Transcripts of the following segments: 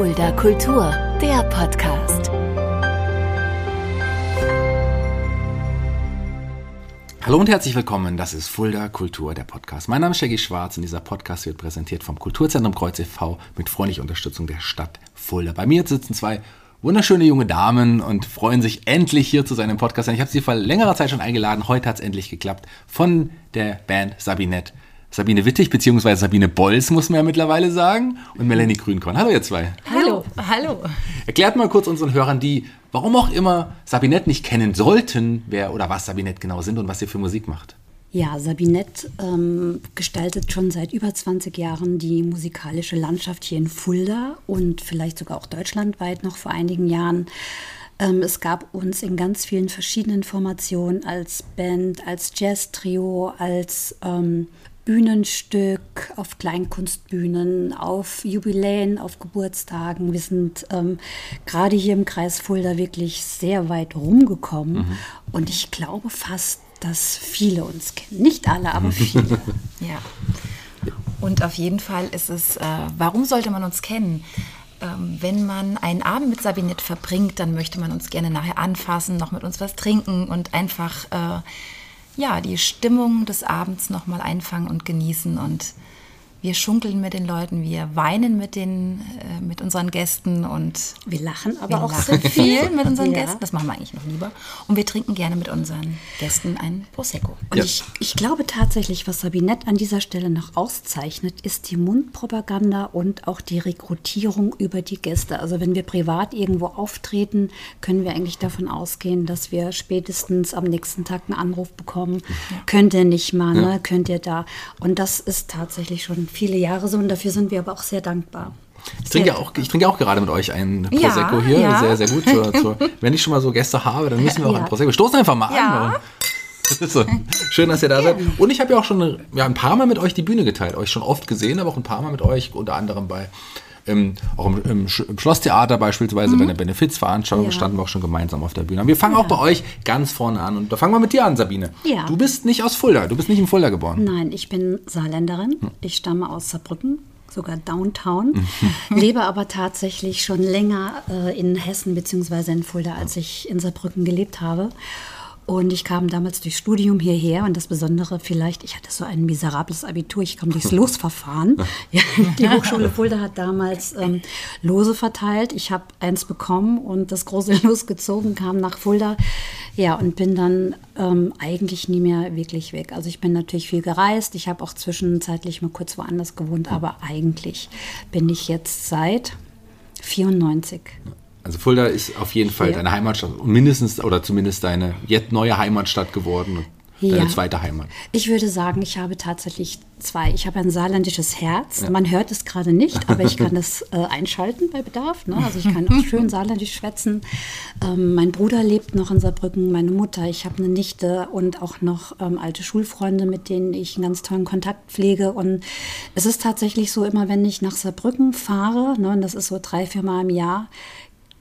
Fulda Kultur, der Podcast. Hallo und herzlich willkommen, das ist Fulda Kultur, der Podcast. Mein Name ist Shaggy Schwarz und dieser Podcast wird präsentiert vom Kulturzentrum Kreuz e.V. mit freundlicher Unterstützung der Stadt Fulda. Bei mir sitzen zwei wunderschöne junge Damen und freuen sich endlich hier zu seinem Podcast. Ich habe sie vor längerer Zeit schon eingeladen, heute hat es endlich geklappt, von der Band Sabinette. Sabine Wittig bzw. Sabine Bolz, muss man ja mittlerweile sagen, und Melanie Grünkorn. Hallo ihr zwei. Hallo, hallo. Erklärt mal kurz unseren Hörern, die warum auch immer Sabinette nicht kennen sollten, wer oder was Sabinette genau sind und was ihr für Musik macht. Ja, Sabinette ähm, gestaltet schon seit über 20 Jahren die musikalische Landschaft hier in Fulda und vielleicht sogar auch deutschlandweit noch vor einigen Jahren. Ähm, es gab uns in ganz vielen verschiedenen Formationen als Band, als Jazz-Trio, als ähm, Bühnenstück, auf Kleinkunstbühnen, auf Jubiläen, auf Geburtstagen. Wir sind ähm, gerade hier im Kreis Fulda wirklich sehr weit rumgekommen. Mhm. Und ich glaube fast, dass viele uns kennen. Nicht alle, aber viele. ja. Und auf jeden Fall ist es, äh, warum sollte man uns kennen? Ähm, wenn man einen Abend mit Sabinette verbringt, dann möchte man uns gerne nachher anfassen, noch mit uns was trinken und einfach äh, ja, die Stimmung des Abends nochmal einfangen und genießen und wir schunkeln mit den Leuten, wir weinen mit, den, äh, mit unseren Gästen und wir lachen aber wir auch lachen viel mit unseren ja. Gästen. Das machen wir eigentlich noch lieber. Und wir trinken gerne mit unseren Gästen ein Prosecco. Und ja. ich, ich glaube tatsächlich, was Sabinette an dieser Stelle noch auszeichnet, ist die Mundpropaganda und auch die Rekrutierung über die Gäste. Also wenn wir privat irgendwo auftreten, können wir eigentlich davon ausgehen, dass wir spätestens am nächsten Tag einen Anruf bekommen. Ja. Könnt ihr nicht mal, ne? könnt ihr da? Und das ist tatsächlich schon viele Jahre so und dafür sind wir aber auch sehr dankbar. Ich trinke, ja auch, ich trinke auch gerade mit euch ein Prosecco ja, hier, ja. sehr, sehr gut. Zur, zur, wenn ich schon mal so Gäste habe, dann müssen wir auch ein Prosecco. Stoßen einfach mal an. So. Schön, dass ihr da seid. Und ich habe ja auch schon ja, ein paar Mal mit euch die Bühne geteilt. Euch schon oft gesehen, aber auch ein paar Mal mit euch, unter anderem bei ähm, auch im, im, im, Schlosstheater beispielsweise, mhm. bei der Benefizveranstaltung ja. standen wir auch schon gemeinsam auf der Bühne. wir fangen ja. auch bei euch ganz vorne an. Und da fangen wir mit dir an, Sabine. Ja. Du bist nicht aus Fulda, du bist nicht in Fulda geboren. Nein, ich bin Saarländerin. Hm. Ich stamme aus Saarbrücken sogar Downtown, lebe aber tatsächlich schon länger äh, in Hessen bzw. in Fulda, als ich in Saarbrücken gelebt habe. Und ich kam damals durchs Studium hierher und das Besondere vielleicht, ich hatte so ein miserables Abitur, ich kam durchs Losverfahren. Ja, die Hochschule Fulda hat damals ähm, Lose verteilt. Ich habe eins bekommen und das große Los gezogen, kam nach Fulda. Ja, und bin dann ähm, eigentlich nie mehr wirklich weg. Also ich bin natürlich viel gereist. Ich habe auch zwischenzeitlich mal kurz woanders gewohnt, aber eigentlich bin ich jetzt seit 94 also Fulda ist auf jeden Fall ja. deine Heimatstadt und mindestens oder zumindest deine jetzt neue Heimatstadt geworden. Deine ja. zweite Heimat. Ich würde sagen, ich habe tatsächlich zwei. Ich habe ein saarländisches Herz. Ja. Man hört es gerade nicht, aber ich kann das äh, einschalten bei Bedarf. Ne? Also ich kann auch schön saarländisch schwätzen. Ähm, mein Bruder lebt noch in Saarbrücken, meine Mutter. Ich habe eine Nichte und auch noch ähm, alte Schulfreunde, mit denen ich einen ganz tollen Kontakt pflege. Und es ist tatsächlich so, immer wenn ich nach Saarbrücken fahre, ne, und das ist so drei, vier Mal im Jahr,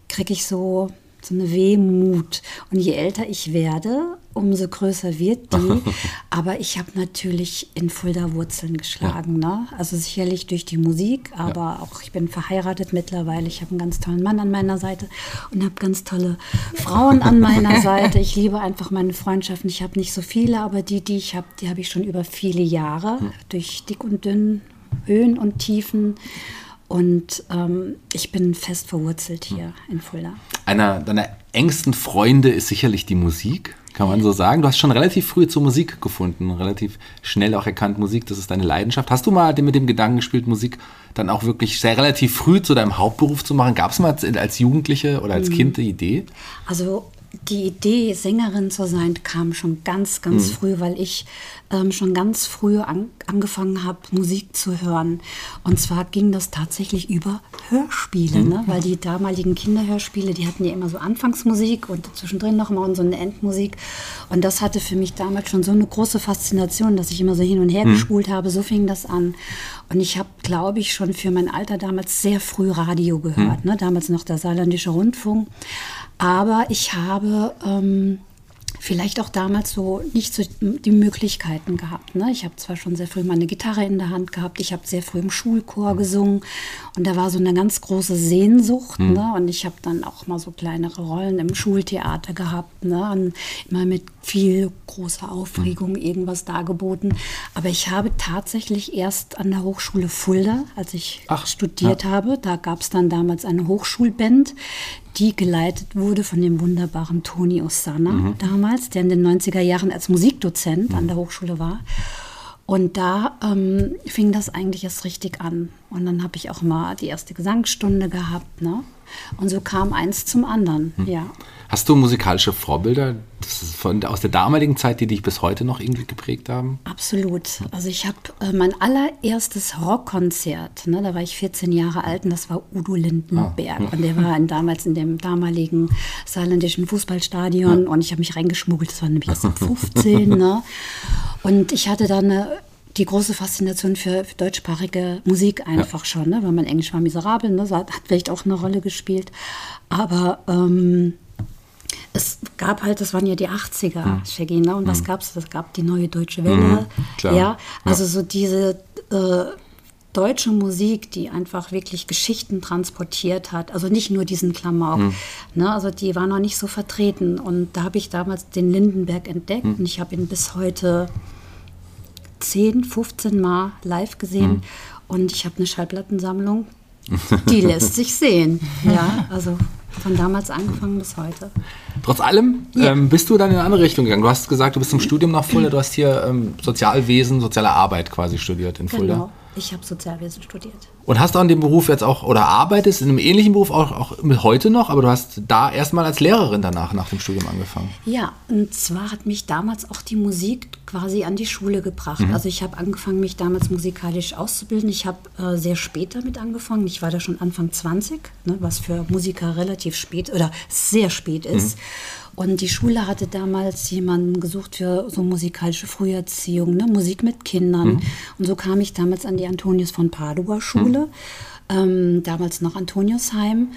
kriege ich so, so eine Wehmut. Und je älter ich werde, umso größer wird die. aber ich habe natürlich in Fulda Wurzeln geschlagen. Ja. Ne? Also sicherlich durch die Musik, aber ja. auch ich bin verheiratet mittlerweile. Ich habe einen ganz tollen Mann an meiner Seite und habe ganz tolle Frauen an meiner Seite. Ich liebe einfach meine Freundschaften. Ich habe nicht so viele, aber die, die ich habe, die habe ich schon über viele Jahre hm. durch dick und dünn, Höhen und Tiefen. Und ähm, ich bin fest verwurzelt hier in Fulda. Einer deiner engsten Freunde ist sicherlich die Musik, kann man so sagen. Du hast schon relativ früh zur Musik gefunden, relativ schnell auch erkannt, Musik, das ist deine Leidenschaft. Hast du mal mit dem Gedanken gespielt, Musik dann auch wirklich sehr relativ früh zu deinem Hauptberuf zu machen? Gab es mal als Jugendliche oder als mhm. Kind die Idee? Also die Idee, Sängerin zu sein, kam schon ganz, ganz mhm. früh, weil ich ähm, schon ganz früh an, angefangen habe, Musik zu hören. Und zwar ging das tatsächlich über Hörspiele, mhm. ne? weil die damaligen Kinderhörspiele, die hatten ja immer so Anfangsmusik und zwischendrin noch mal so eine Endmusik. Und das hatte für mich damals schon so eine große Faszination, dass ich immer so hin und her mhm. gespult habe. So fing das an. Und ich habe, glaube ich, schon für mein Alter damals sehr früh Radio gehört. Mhm. Ne? Damals noch der Saarländische Rundfunk. Aber ich habe ähm, vielleicht auch damals so nicht so die Möglichkeiten gehabt. Ne? Ich habe zwar schon sehr früh meine Gitarre in der Hand gehabt, ich habe sehr früh im Schulchor gesungen und da war so eine ganz große Sehnsucht. Mhm. Ne? Und ich habe dann auch mal so kleinere Rollen im Schultheater gehabt. Ne? Und immer mit viel großer Aufregung mhm. irgendwas dargeboten. Aber ich habe tatsächlich erst an der Hochschule Fulda, als ich Ach, studiert ja. habe, da gab es dann damals eine Hochschulband, die geleitet wurde von dem wunderbaren Toni Osana mhm. damals, der in den 90er Jahren als Musikdozent mhm. an der Hochschule war. Und da ähm, fing das eigentlich erst richtig an. Und dann habe ich auch mal die erste Gesangsstunde gehabt. Ne? Und so kam eins zum anderen, hm. ja. Hast du musikalische Vorbilder von, aus der damaligen Zeit, die dich bis heute noch irgendwie geprägt haben? Absolut. Also ich habe äh, mein allererstes Rockkonzert, ne, da war ich 14 Jahre alt und das war Udo Lindenberg. Ah. Und der war in, damals in dem damaligen saarländischen Fußballstadion ja. und ich habe mich reingeschmuggelt, das war nämlich erst 15. ne? Und ich hatte dann eine die große Faszination für, für deutschsprachige Musik einfach ja. schon, ne? weil mein Englisch war miserabel, ne? hat, hat vielleicht auch eine Rolle gespielt. Aber ähm, es gab halt, das waren ja die 80er, hm. Shaggy, ne? und was hm. gab es? Es gab die neue Deutsche Welle. Hm, ja, also ja. so diese äh, deutsche Musik, die einfach wirklich Geschichten transportiert hat. Also nicht nur diesen Klamauk. Hm. Ne? Also die war noch nicht so vertreten. Und da habe ich damals den Lindenberg entdeckt hm. und ich habe ihn bis heute 10, 15 Mal live gesehen mhm. und ich habe eine Schallplattensammlung, die lässt sich sehen. Ja, also von damals angefangen bis heute. Trotz allem ja. ähm, bist du dann in eine andere Richtung gegangen. Du hast gesagt, du bist im Studium nach Fulda, du hast hier ähm, Sozialwesen, soziale Arbeit quasi studiert in Fulda. Genau. Ich habe Sozialwesen studiert. Und hast du an dem Beruf jetzt auch oder arbeitest in einem ähnlichen Beruf auch, auch heute noch, aber du hast da erstmal als Lehrerin danach nach dem Studium angefangen. Ja, und zwar hat mich damals auch die Musik quasi an die Schule gebracht. Mhm. Also ich habe angefangen, mich damals musikalisch auszubilden. Ich habe äh, sehr spät damit angefangen. Ich war da schon Anfang 20, ne, was für Musiker relativ spät oder sehr spät ist. Mhm. Und die Schule hatte damals jemanden gesucht für so musikalische Früherziehung, ne? Musik mit Kindern. Mhm. Und so kam ich damals an die Antonius von Padua Schule, mhm. ähm, damals noch Antoniusheim.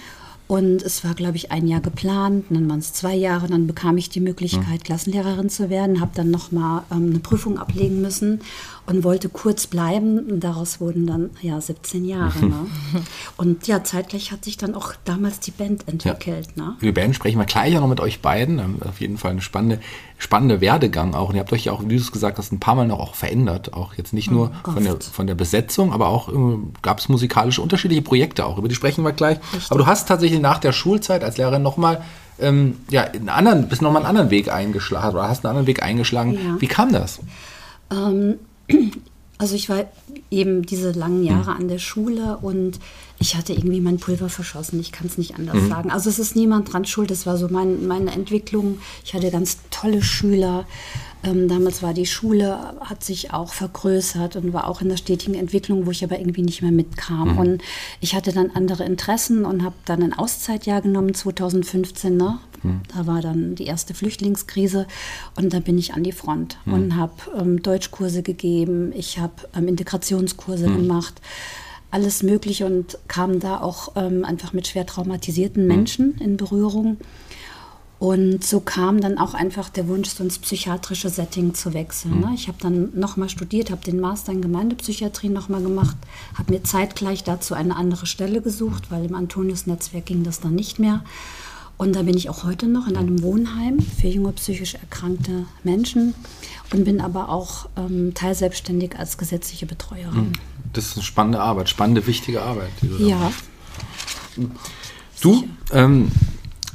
Und es war, glaube ich, ein Jahr geplant, dann waren es zwei Jahre, dann bekam ich die Möglichkeit. Klassenlehrerin zu werden, habe dann nochmal ähm, eine Prüfung ablegen müssen und wollte kurz bleiben. Und daraus wurden dann ja 17 Jahre. Ne? Und ja, zeitgleich hat sich dann auch damals die Band entwickelt. Ja. Ne? Über die Band sprechen wir gleich auch noch mit euch beiden. Auf jeden Fall eine spannende, spannende Werdegang auch. Und ihr habt euch ja auch, wie du es gesagt hast, ein paar Mal noch auch verändert. Auch jetzt nicht nur oh, von, der, von der Besetzung, aber auch äh, gab es musikalische unterschiedliche Projekte auch. Über die sprechen wir gleich. Richtig. Aber du hast tatsächlich nach der Schulzeit als Lehrerin nochmal ähm, ja, einen anderen, bist nochmal einen anderen Weg eingeschlagen oder hast einen anderen Weg eingeschlagen. Ja. Wie kam das? Ähm, also ich war eben diese langen Jahre an der Schule und ich hatte irgendwie mein Pulver verschossen. Ich kann es nicht anders mhm. sagen. Also es ist niemand dran schuld. Es war so mein, meine Entwicklung. Ich hatte ganz tolle Schüler. Ähm, damals war die Schule, hat sich auch vergrößert und war auch in der stetigen Entwicklung, wo ich aber irgendwie nicht mehr mitkam. Mhm. Und ich hatte dann andere Interessen und habe dann ein Auszeitjahr genommen, 2015. Ne? Mhm. Da war dann die erste Flüchtlingskrise und da bin ich an die Front mhm. und habe ähm, Deutschkurse gegeben, ich habe ähm, Integrationskurse mhm. gemacht alles Mögliche und kam da auch ähm, einfach mit schwer traumatisierten mhm. Menschen in Berührung. Und so kam dann auch einfach der Wunsch, so ins psychiatrische Setting zu wechseln. Ne? Ich habe dann nochmal studiert, habe den Master in Gemeindepsychiatrie nochmal gemacht, habe mir zeitgleich dazu eine andere Stelle gesucht, weil im Antonius-Netzwerk ging das dann nicht mehr. Und da bin ich auch heute noch in einem Wohnheim für junge psychisch erkrankte Menschen und bin aber auch ähm, teilselbstständig als gesetzliche Betreuerin. Hm. Das ist eine spannende Arbeit, spannende, wichtige Arbeit. Ja. Du, ähm,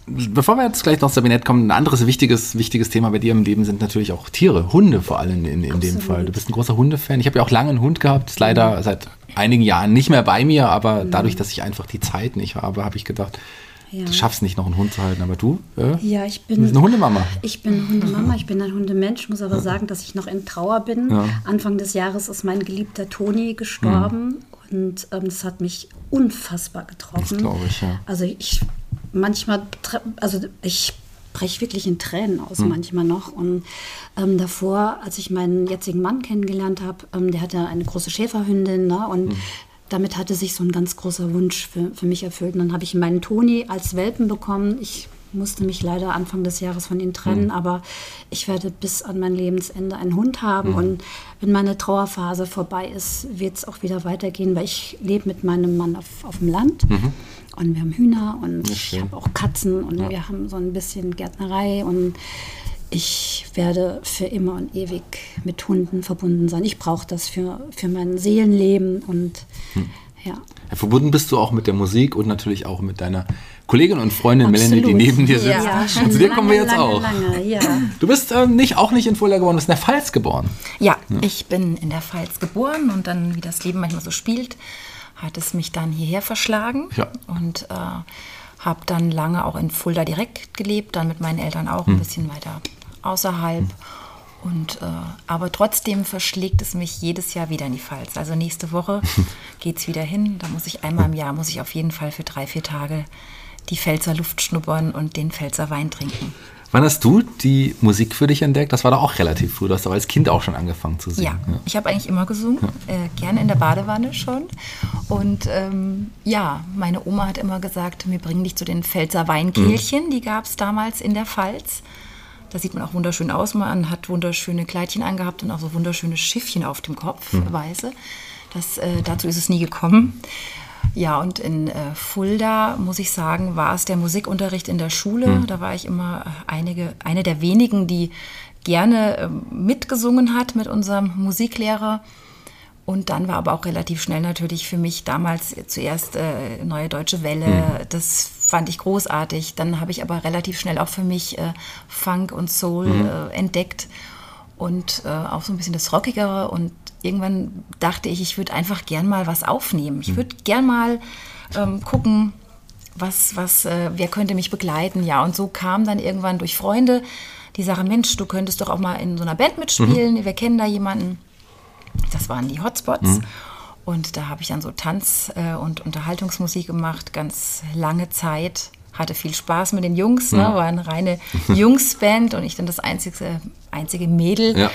bevor wir jetzt gleich noch Sabinette kommen, ein anderes wichtiges, wichtiges Thema bei dir im Leben sind natürlich auch Tiere, Hunde vor allem in, in dem Fall. Du bist ein großer Hundefan. Ich habe ja auch lange einen Hund gehabt, ist leider mhm. seit einigen Jahren nicht mehr bei mir, aber mhm. dadurch, dass ich einfach die Zeit nicht habe, habe ich gedacht, ja. du schaffst nicht noch einen Hund zu halten, aber du? Äh, ja, ich bin. Du bist eine Hundemama. Ich bin eine Hundemama, ich bin ein Hundemensch, muss aber sagen, dass ich noch in Trauer bin. Ja. Anfang des Jahres ist mein geliebter Toni gestorben mhm. und ähm, das hat mich unfassbar getroffen. Das glaube ich, ja. Also ich manchmal, also ich breche wirklich in Tränen aus, mhm. manchmal noch. Und ähm, davor, als ich meinen jetzigen Mann kennengelernt habe, ähm, der hatte eine große Schäferhündin ne? und mhm. damit hatte sich so ein ganz großer Wunsch für, für mich erfüllt. Und dann habe ich meinen Toni als Welpen bekommen. Ich musste mich leider Anfang des Jahres von ihnen trennen, mhm. aber ich werde bis an mein Lebensende einen Hund haben. Mhm. Und wenn meine Trauerphase vorbei ist, wird es auch wieder weitergehen, weil ich lebe mit meinem Mann auf, auf dem Land. Mhm. Und wir haben Hühner und ich habe auch Katzen und ja. wir haben so ein bisschen Gärtnerei und ich werde für immer und ewig mit Hunden verbunden sein. Ich brauche das für, für mein Seelenleben und hm. ja. Verbunden bist du auch mit der Musik und natürlich auch mit deiner Kollegin und Freundin Absolut. Melanie, die neben dir sitzt. Ja, und zu dir kommen wir jetzt lange, auch. Lange, ja. Du bist ähm, nicht, auch nicht in Fulda geboren, du bist in der Pfalz geboren. Ja, ja, ich bin in der Pfalz geboren und dann, wie das Leben manchmal so spielt, hat es mich dann hierher verschlagen. Ja. Und äh, habe dann lange auch in Fulda direkt gelebt, dann mit meinen Eltern auch hm. ein bisschen weiter außerhalb. Und, äh, aber trotzdem verschlägt es mich jedes Jahr wieder in die Pfalz. Also nächste Woche geht es wieder hin. Da muss ich einmal im Jahr, muss ich auf jeden Fall für drei, vier Tage die Pfälzer Luft schnuppern und den Pfälzer Wein trinken. Wann hast du die Musik für dich entdeckt? Das war doch auch relativ früh. Du hast aber als Kind auch schon angefangen zu singen. Ja, ja. ich habe eigentlich immer gesungen, ja. äh, gerne in der Badewanne schon. Und ähm, ja, meine Oma hat immer gesagt, wir bringen dich zu den Pfälzer Weinkehlchen. Mhm. Die gab es damals in der Pfalz. Da sieht man auch wunderschön aus. Man hat wunderschöne Kleidchen angehabt und auch so wunderschöne Schiffchen auf dem Kopf, mhm. weiße. Das, äh, dazu ist es nie gekommen. Ja, und in äh, Fulda, muss ich sagen, war es der Musikunterricht in der Schule. Mhm. Da war ich immer äh, einige, eine der wenigen, die gerne äh, mitgesungen hat mit unserem Musiklehrer. Und dann war aber auch relativ schnell natürlich für mich damals zuerst äh, Neue Deutsche Welle. Mhm. Das fand ich großartig. Dann habe ich aber relativ schnell auch für mich äh, Funk und Soul mhm. entdeckt und auch so ein bisschen das Rockigere. Und irgendwann dachte ich, ich würde einfach gern mal was aufnehmen. Ich mhm. würde gern mal ähm, gucken, was, was, äh, wer könnte mich begleiten. Ja, und so kam dann irgendwann durch Freunde die Sache, Mensch, du könntest doch auch mal in so einer Band mitspielen. Mhm. Wir kennen da jemanden. Das waren die Hotspots. Mhm. Und da habe ich dann so Tanz- äh, und Unterhaltungsmusik gemacht, ganz lange Zeit. Hatte viel Spaß mit den Jungs, ne? war eine reine Jungsband und ich dann das einzige, einzige Mädel. Ja.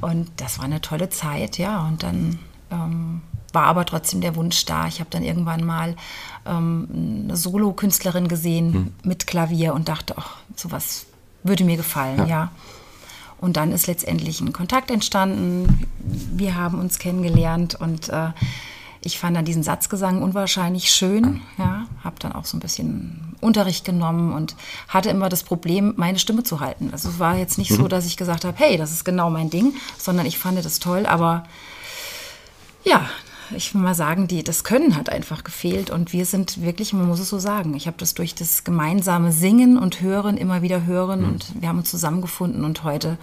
Und das war eine tolle Zeit, ja. Und dann ähm, war aber trotzdem der Wunsch da. Ich habe dann irgendwann mal ähm, eine Solo-Künstlerin gesehen hm. mit Klavier und dachte, ach, sowas würde mir gefallen, ja. ja. Und dann ist letztendlich ein Kontakt entstanden. Wir haben uns kennengelernt und äh, ich fand dann diesen Satzgesang unwahrscheinlich schön. Ja, habe dann auch so ein bisschen Unterricht genommen und hatte immer das Problem, meine Stimme zu halten. Also es war jetzt nicht mhm. so, dass ich gesagt habe, hey, das ist genau mein Ding, sondern ich fand das toll. Aber ja, ich will mal sagen, die, das Können hat einfach gefehlt und wir sind wirklich, man muss es so sagen, ich habe das durch das gemeinsame Singen und Hören immer wieder hören mhm. und wir haben uns zusammengefunden und heute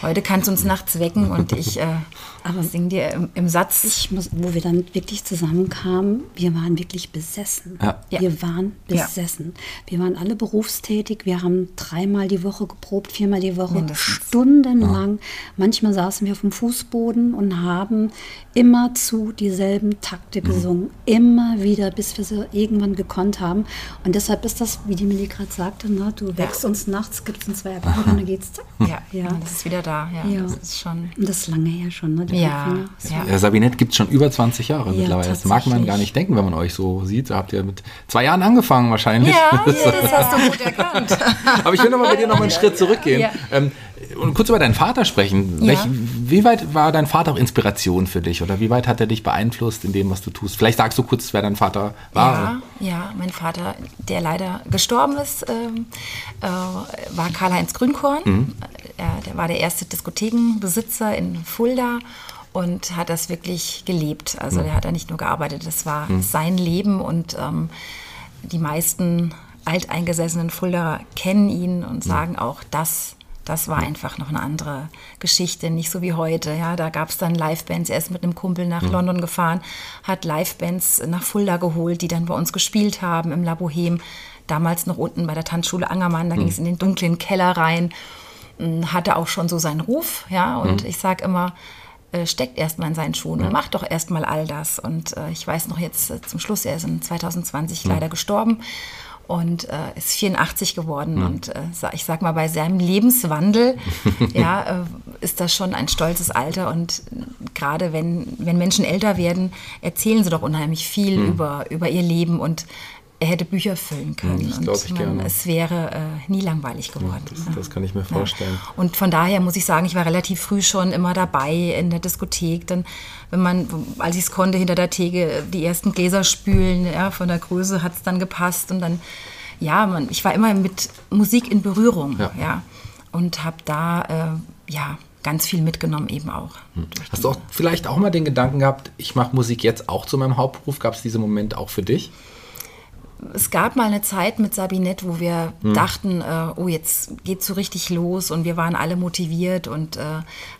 Heute kannst du uns nachts wecken und ich äh, aber sing dir im, im, Satz. Ich muss, wo wir dann wirklich zusammenkamen, wir waren wirklich besessen. Ja. Wir waren besessen. Ja. Wir waren alle berufstätig. Wir haben dreimal die Woche geprobt, viermal die Woche, Mindestens. stundenlang. Ja. Manchmal saßen wir auf dem Fußboden und haben immer zu dieselben Takte mhm. gesungen. Mhm. Immer wieder, bis wir sie irgendwann gekonnt haben. Und deshalb ist das, wie die Millie gerade sagte, ne, du wächst uns nachts, gibst uns zwei Akkorde und dann geht's zack. Ja, ja, das ist wieder da. Ja, ja. Das ist schon. Und das ist lange her schon, ne? Ja, ja. ja. Sabinette gibt es schon über 20 Jahre ja, mittlerweile. Das mag man gar nicht denken, wenn man euch so sieht. Da habt ihr mit zwei Jahren angefangen wahrscheinlich. Ja, das, das hast du gut erkannt. Aber ich will noch mal bei dir noch mal einen Schritt zurückgehen. Ähm, und kurz über deinen Vater sprechen. Welch, wie weit war dein Vater auch Inspiration für dich? Oder wie weit hat er dich beeinflusst in dem, was du tust? Vielleicht sagst du kurz, wer dein Vater war. Ja, ja mein Vater, der leider gestorben ist, ähm, äh, war Karl-Heinz Grünkorn. Mhm. Er, der war der erste Diskothekenbesitzer in Fulda und hat das wirklich gelebt. Also mhm. der hat da nicht nur gearbeitet, das war mhm. sein Leben und ähm, die meisten alteingesessenen Fulda kennen ihn und mhm. sagen auch, das das war einfach noch eine andere Geschichte, nicht so wie heute. Ja, da gab es dann Livebands. Er ist mit einem Kumpel nach mhm. London gefahren, hat Livebands nach Fulda geholt, die dann bei uns gespielt haben im La Boheme. Damals noch unten bei der Tanzschule Angermann, da mhm. ging es in den dunklen Keller rein. Hm, hatte auch schon so seinen Ruf, ja. Und mhm. ich sage immer, äh, steckt erstmal in seinen Schuhen und macht doch erstmal all das. Und äh, ich weiß noch jetzt äh, zum Schluss, er ist in 2020 leider gestorben und äh, ist 84 geworden. Mhm. Und äh, ich sag mal, bei seinem Lebenswandel ja, äh, ist das schon ein stolzes Alter. Und gerade wenn, wenn Menschen älter werden, erzählen sie doch unheimlich viel mhm. über, über ihr Leben. Und er hätte Bücher füllen können. Das glaube ich man, gerne. Es wäre äh, nie langweilig geworden. Ja, das, das, kann ich mir vorstellen. Ja. Und von daher muss ich sagen, ich war relativ früh schon immer dabei in der Diskothek. Dann, wenn man, als ich es konnte, hinter der Theke die ersten Gläser spülen, ja, von der Größe hat es dann gepasst. Und dann, ja, man, ich war immer mit Musik in Berührung. Ja. ja und habe da, äh, ja, ganz viel mitgenommen eben auch. Hm. Hast du auch vielleicht auch mal den Gedanken gehabt, ich mache Musik jetzt auch zu meinem Hauptberuf? Gab es diese Moment auch für dich? Es gab mal eine Zeit mit Sabinette, wo wir hm. dachten, äh, oh, jetzt geht so richtig los und wir waren alle motiviert und äh,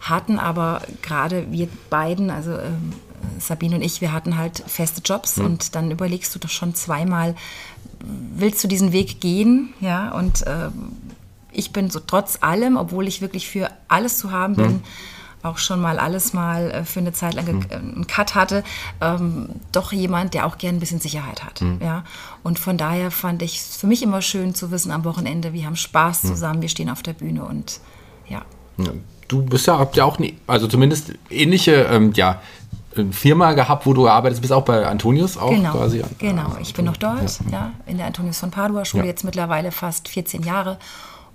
hatten aber gerade wir beiden, also äh, Sabine und ich, wir hatten halt feste Jobs hm. und dann überlegst du doch schon zweimal, willst du diesen Weg gehen? Ja, und äh, ich bin so trotz allem, obwohl ich wirklich für alles zu haben bin, hm auch schon mal alles mal äh, für eine Zeit lang mhm. einen Cut hatte, ähm, doch jemand, der auch gern ein bisschen Sicherheit hat. Mhm. Ja? Und von daher fand ich es für mich immer schön zu wissen am Wochenende, wir haben Spaß hm. zusammen, wir stehen auf der Bühne und ja. Du bist ja, habt ja auch, nie, also zumindest ähnliche, ähm, ja, Firma gehabt, wo du arbeitest, bist auch bei Antonius auch genau, quasi. Genau, ich bin noch dort, ja. ja in der Antonius von Padua Schule, ja. jetzt mittlerweile fast 14 Jahre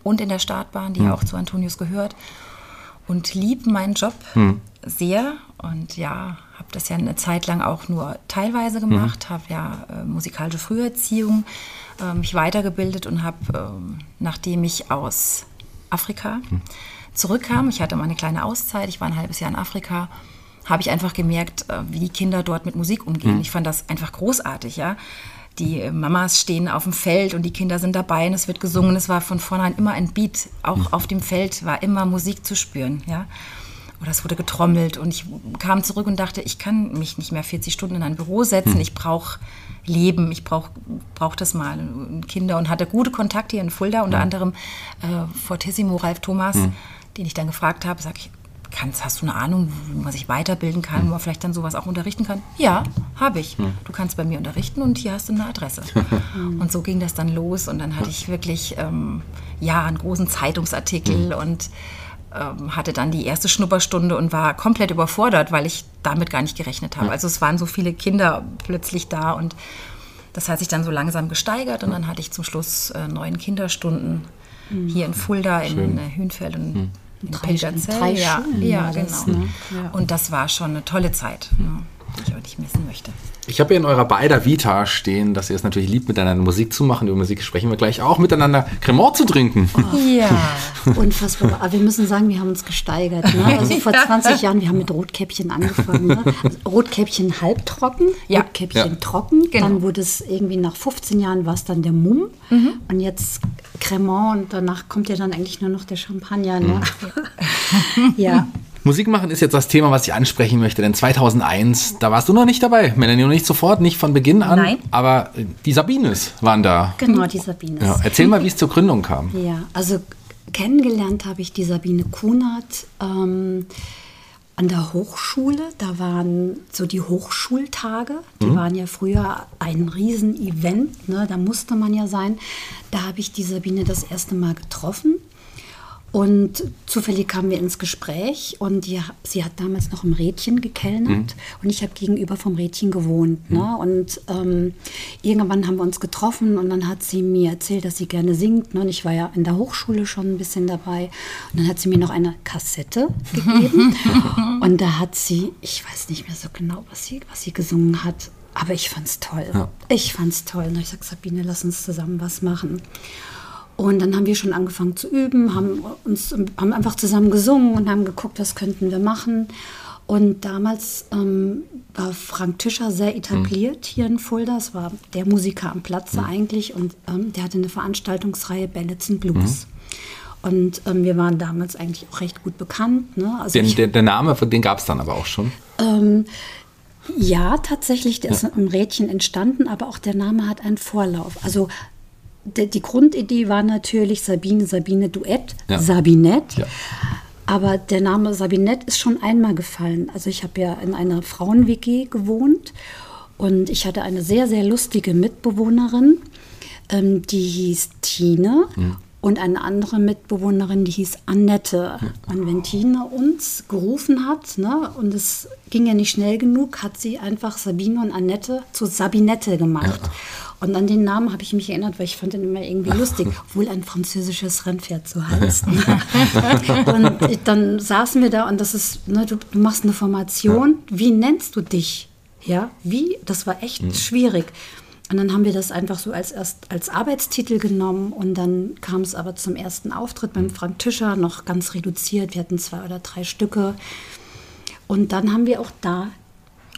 und in der Startbahn, die mhm. auch zu Antonius gehört und liebe meinen Job hm. sehr und ja, habe das ja eine Zeit lang auch nur teilweise gemacht, hm. habe ja äh, musikalische Früherziehung äh, mich weitergebildet und habe, äh, nachdem ich aus Afrika hm. zurückkam, ich hatte mal eine kleine Auszeit, ich war ein halbes Jahr in Afrika, habe ich einfach gemerkt, äh, wie die Kinder dort mit Musik umgehen. Hm. Ich fand das einfach großartig, ja die Mamas stehen auf dem Feld und die Kinder sind dabei und es wird gesungen. Es war von vornherein immer ein Beat. Auch mhm. auf dem Feld war immer Musik zu spüren. Ja? Oder es wurde getrommelt und ich kam zurück und dachte, ich kann mich nicht mehr 40 Stunden in ein Büro setzen. Mhm. Ich brauche Leben, ich brauche brauch das mal. Und Kinder und hatte gute Kontakte hier in Fulda, unter anderem äh, Fortissimo Ralf Thomas, mhm. den ich dann gefragt habe, sage ich, kannst, hast du eine Ahnung, wo man sich weiterbilden kann, wo man vielleicht dann sowas auch unterrichten kann? Ja, habe ich. Du kannst bei mir unterrichten und hier hast du eine Adresse. und so ging das dann los und dann hatte ich wirklich ähm, ja einen großen Zeitungsartikel mhm. und ähm, hatte dann die erste Schnupperstunde und war komplett überfordert, weil ich damit gar nicht gerechnet habe. Also es waren so viele Kinder plötzlich da und das hat sich dann so langsam gesteigert und dann hatte ich zum Schluss äh, neun Kinderstunden hier in Fulda, in äh, Hünfeld und in drei, Pilgerzell. Drei ja, Schulen ja, genau. Ne? ja. Und das war schon eine tolle Zeit, ne, die ich auch nicht missen möchte. Ich habe hier in eurer beider Vita stehen, dass ihr es natürlich liebt, miteinander Musik zu machen. Über Musik sprechen wir gleich auch, miteinander Cremant zu trinken. Oh, ja, unfassbar. Aber wir müssen sagen, wir haben uns gesteigert. Ne? Also vor 20 Jahren, wir haben mit Rotkäppchen angefangen. Ne? Also Rotkäppchen halbtrocken, ja. Rotkäppchen ja. trocken. Genau. Dann wurde es irgendwie nach 15 Jahren war es dann der Mumm. Mhm. Und jetzt Cremant und danach kommt ja dann eigentlich nur noch der Champagner. Ne? Mhm. ja. Musik machen ist jetzt das Thema, was ich ansprechen möchte, denn 2001, da warst du noch nicht dabei, Melanie, noch nicht sofort, nicht von Beginn an, Nein. aber die Sabines waren da. Genau, die Sabines. Ja, erzähl mal, wie es zur Gründung kam. Ja, also kennengelernt habe ich die Sabine Kunert ähm, an der Hochschule. Da waren so die Hochschultage, die mhm. waren ja früher ein Riesenevent, ne? da musste man ja sein. Da habe ich die Sabine das erste Mal getroffen. Und zufällig kamen wir ins Gespräch und die, sie hat damals noch im Rädchen gekellnert mhm. und ich habe gegenüber vom Rädchen gewohnt. Ne? Mhm. Und ähm, irgendwann haben wir uns getroffen und dann hat sie mir erzählt, dass sie gerne singt. Ne? Und ich war ja in der Hochschule schon ein bisschen dabei. Und dann hat sie mir noch eine Kassette gegeben und da hat sie, ich weiß nicht mehr so genau, was sie, was sie gesungen hat, aber ich fand es toll. Ja. Ich es toll. Und ich sagte, Sabine, lass uns zusammen was machen. Und dann haben wir schon angefangen zu üben, haben, uns, haben einfach zusammen gesungen und haben geguckt, was könnten wir machen. Und damals ähm, war Frank Tischer sehr etabliert mhm. hier in Fulda. Das war der Musiker am Platze mhm. eigentlich. Und ähm, der hatte eine Veranstaltungsreihe Ballads and Blues. Mhm. Und ähm, wir waren damals eigentlich auch recht gut bekannt. Ne? Also den, ich, der, der, Name, den gab es dann aber auch schon. Ähm, ja, tatsächlich, der ja. ist im Rädchen entstanden, aber auch der Name hat einen Vorlauf. Also die, Grundidee war natürlich Sabine, Sabine Duett, ja. Sabinette. Ja. Aber der Name Sabinette ist schon einmal gefallen. Also ich habe ja in einer Frauen-WG gewohnt und ich hatte eine sehr, sehr lustige Mitbewohnerin, ähm, die hieß Tine. Mhm. Und eine andere Mitbewohnerin, die hieß Annette. Und wenn Tine uns gerufen hat, ne, und es ging ja nicht schnell genug, hat sie einfach Sabine und Annette zu Sabinette gemacht. Ja. Und an den Namen habe ich mich erinnert, weil ich fand den immer irgendwie lustig, wohl ein französisches Rennpferd zu heißt. und dann saßen wir da und das ist, ne, du, du machst eine Formation, wie nennst du dich? Ja, wie? Das war echt mhm. schwierig. Und dann haben wir das einfach so als, erst als Arbeitstitel genommen und dann kam es aber zum ersten Auftritt beim Frank Tischer noch ganz reduziert. Wir hatten zwei oder drei Stücke. Und dann haben wir auch da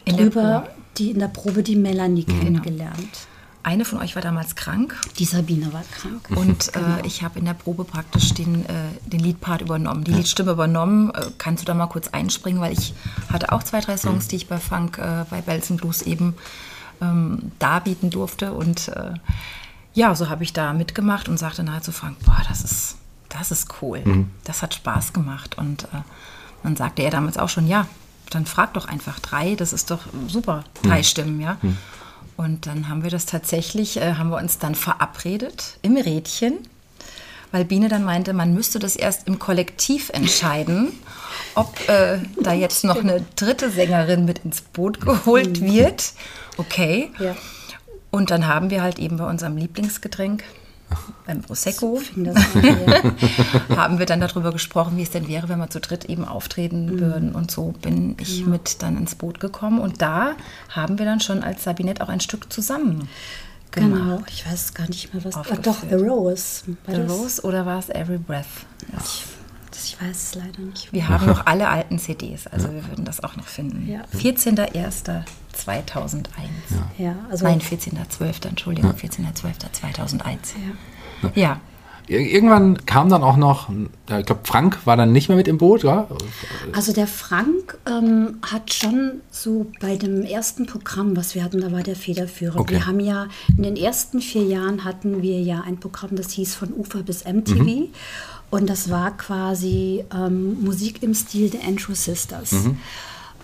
in drüber die in der Probe die Melanie mhm. kennengelernt. Eine von euch war damals krank. Die Sabine war krank. Und äh, genau. äh, ich habe in der Probe praktisch den, äh, den Liedpart übernommen, die ja. Liedstimme übernommen. Äh, kannst du da mal kurz einspringen, weil ich hatte auch zwei, drei Songs, mhm. die ich bei Funk, äh, bei Bells Blues eben ähm, darbieten durfte. Und äh, ja, so habe ich da mitgemacht und sagte nahezu Frank, boah, das ist, das ist cool. Mhm. Das hat Spaß gemacht. Und äh, dann sagte er damals auch schon, ja, dann frag doch einfach drei, das ist doch super, drei mhm. Stimmen, ja. Mhm. Und dann haben wir das tatsächlich, äh, haben wir uns dann verabredet im Rädchen, weil Biene dann meinte, man müsste das erst im Kollektiv entscheiden, ob äh, da jetzt noch eine dritte Sängerin mit ins Boot geholt mhm. wird okay. Ja. Und dann haben wir halt eben bei unserem Lieblingsgetränk, beim Prosecco, haben wir dann darüber gesprochen, wie es denn wäre, wenn wir zu dritt eben auftreten mhm. würden. Und so bin ich ja. mit dann ins Boot gekommen. Und da haben wir dann schon als Sabinette auch ein Stück zusammen Genau, gemacht. ich weiß gar nicht mehr, was. Ah, doch, The Rose. War The das? Rose oder war es Every Breath? Ich, ich weiß es leider nicht. Wir haben noch alle alten CDs, also wir würden das auch noch finden. Ja. 14.01. 2001. Ja. ja also Nein, 14.12., Entschuldigung, ja. 14.12.2001. Ja. ja. Irgendwann kam dann auch noch, ich glaube, Frank war dann nicht mehr mit im Boot, ja? Also der Frank ähm, hat schon so bei dem ersten Programm, was wir hatten, da war der Federführer. Okay. Wir haben ja in den ersten vier Jahren hatten wir ja ein Programm, das hieß von Ufer bis MTV. Mhm. Und das war quasi ähm, Musik im Stil der Andrew Sisters. Mhm.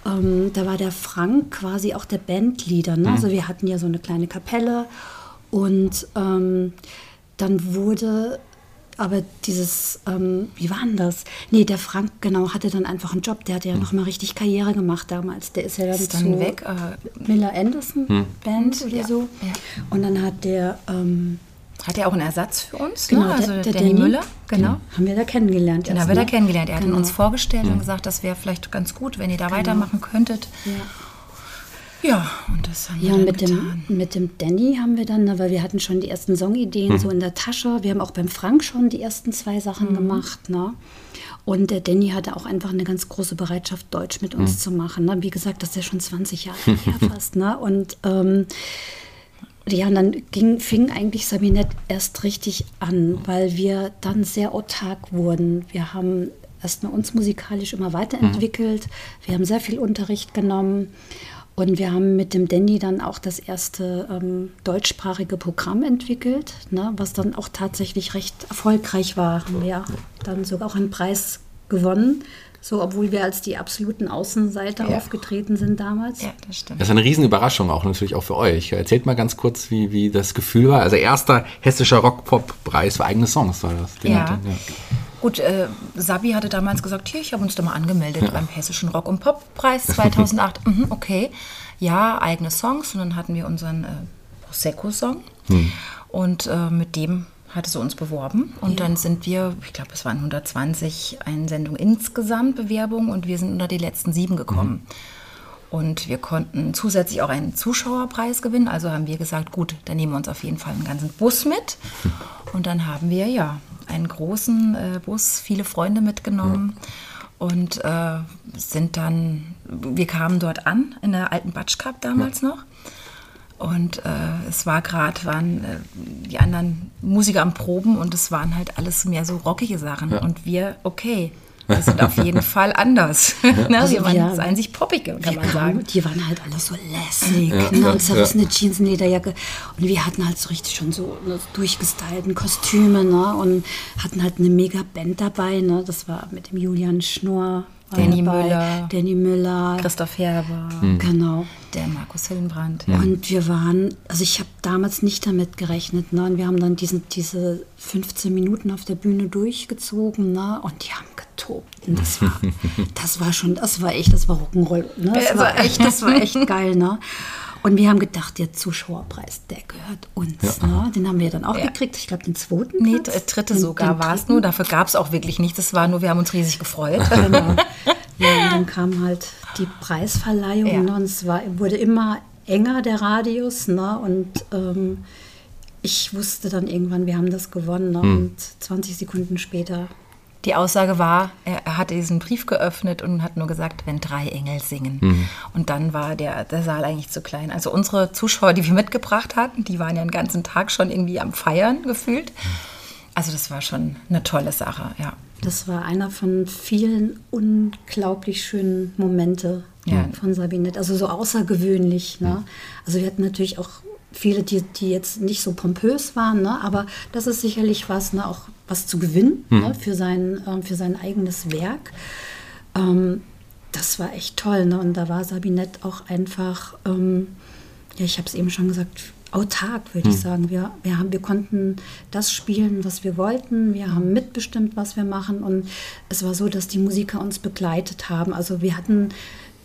Ähm, da war der Frank quasi auch der Bandleader. Ne? Mhm. Also wir hatten ja so eine kleine Kapelle und ähm, dann wurde aber dieses, ähm, wie war denn das? Nee, der Frank, genau, hatte dann einfach einen Job. Der hatte ja mhm. noch mal richtig Karriere gemacht damals. Der ist ja dann, ist dann weg. Äh, Miller Anderson mhm. Band oder ja. so. Ja. Und dann hat der ähm, hat er auch einen Ersatz für uns? Genau, ne? also der, der Danny, Danny Müller. Genau. Haben wir da kennengelernt. Den haben wir da kennengelernt. Er genau. hat uns vorgestellt und gesagt, das wäre vielleicht ganz gut, wenn ihr da genau. weitermachen könntet. Ja. Ja, und das haben ja, wir dann mit getan. Dem, mit dem Danny haben wir dann, weil wir hatten schon die ersten Songideen hm. so in der Tasche. Wir haben auch beim Frank schon die ersten zwei Sachen hm. gemacht. Ne? Und der Danny hatte auch einfach eine ganz große Bereitschaft, Deutsch mit uns hm. zu machen. Ne? Wie gesagt, das ist ja schon 20 Jahre her fast. Ne? Und ähm, ja, und dann ging, fing eigentlich Sabinette erst richtig an, weil wir dann sehr autark wurden. Wir haben erstmal uns musikalisch immer weiterentwickelt. Mhm. Wir haben sehr viel Unterricht genommen. Und wir haben mit dem Danny dann auch das erste ähm, deutschsprachige Programm entwickelt, ne, was dann auch tatsächlich recht erfolgreich war. Haben wir dann sogar auch einen Preis gewonnen so, obwohl wir als die absoluten Außenseiter ja. aufgetreten sind damals. Ja, das stimmt. Das ist eine Riesenüberraschung auch natürlich auch für euch. Erzählt mal ganz kurz, wie, wie das Gefühl war. Also erster hessischer Rock-Pop-Preis für eigene Songs war das. Ja. ja. Gut, äh, Sabi hatte damals gesagt, hier, ich habe uns da mal angemeldet ja. beim Hessischen Rock- und Pop-Preis 2008. mhm, okay, ja, eigene Songs. Und dann hatten wir unseren äh, Prosecco-Song. Hm. Und äh, mit dem hatte sie uns beworben und ja. dann sind wir, ich glaube, es waren 120 Einsendungen insgesamt Bewerbungen und wir sind unter die letzten sieben gekommen. Mhm. Und wir konnten zusätzlich auch einen Zuschauerpreis gewinnen. Also haben wir gesagt, gut, dann nehmen wir uns auf jeden Fall einen ganzen Bus mit. Und dann haben wir ja einen großen äh, Bus, viele Freunde mitgenommen. Ja. Und äh, sind dann, wir kamen dort an, in der alten Batsch Cup damals ja. noch. Und äh, es war gerade, waren äh, die anderen Musiker am Proben und es waren halt alles mehr so rockige Sachen. Ja. Und wir, okay, wir sind auf jeden Fall anders. ne? also wir waren ja, einzig poppige, kann man sagen. Die waren halt alle so lässig. Ja, ne? Und zerrissene ja. Jeans und Lederjacke. Und wir hatten halt so richtig schon so ne, durchgestylten Kostüme ne? und hatten halt eine mega Band dabei. Ne? Das war mit dem Julian Schnorr. Danny Müller. Danny Müller. Christoph Herber. Mhm. Genau. Der Markus Hillenbrand. Ja. Und wir waren, also ich habe damals nicht damit gerechnet. Ne? Und wir haben dann diesen, diese 15 Minuten auf der Bühne durchgezogen. Ne? Und die haben getobt. Und das war, das war schon, das war echt, das war Rock'n'Roll. Ne? Das war echt, das war echt geil. Ne? Und wir haben gedacht, der Zuschauerpreis, der gehört uns. Ja. Ne? Den haben wir dann auch ja. gekriegt. Ich glaube, den zweiten. Nee, dritte sogar war es nur. Dafür gab es auch wirklich nichts. Das war nur, wir haben uns riesig gefreut. Genau. ja, und dann kam halt die Preisverleihung ja. ne? und es war, wurde immer enger, der Radius. Ne? Und ähm, ich wusste dann irgendwann, wir haben das gewonnen. Ne? Hm. Und 20 Sekunden später die Aussage war, er, er hatte diesen Brief geöffnet und hat nur gesagt, wenn drei Engel singen. Mhm. Und dann war der, der Saal eigentlich zu klein. Also unsere Zuschauer, die wir mitgebracht hatten, die waren ja den ganzen Tag schon irgendwie am Feiern gefühlt. Also das war schon eine tolle Sache, ja. Das war einer von vielen unglaublich schönen Momente ja. von Sabinette. Also so außergewöhnlich. Ne? Also wir hatten natürlich auch viele, die, die jetzt nicht so pompös waren, ne? aber das ist sicherlich was, ne? auch was zu gewinnen mhm. ne? für, sein, äh, für sein eigenes Werk. Ähm, das war echt toll. Ne? Und da war Sabinette auch einfach, ähm, ja, ich habe es eben schon gesagt, autark, würde mhm. ich sagen. Wir, wir, haben, wir konnten das spielen, was wir wollten. Wir haben mitbestimmt, was wir machen. Und es war so, dass die Musiker uns begleitet haben. Also wir hatten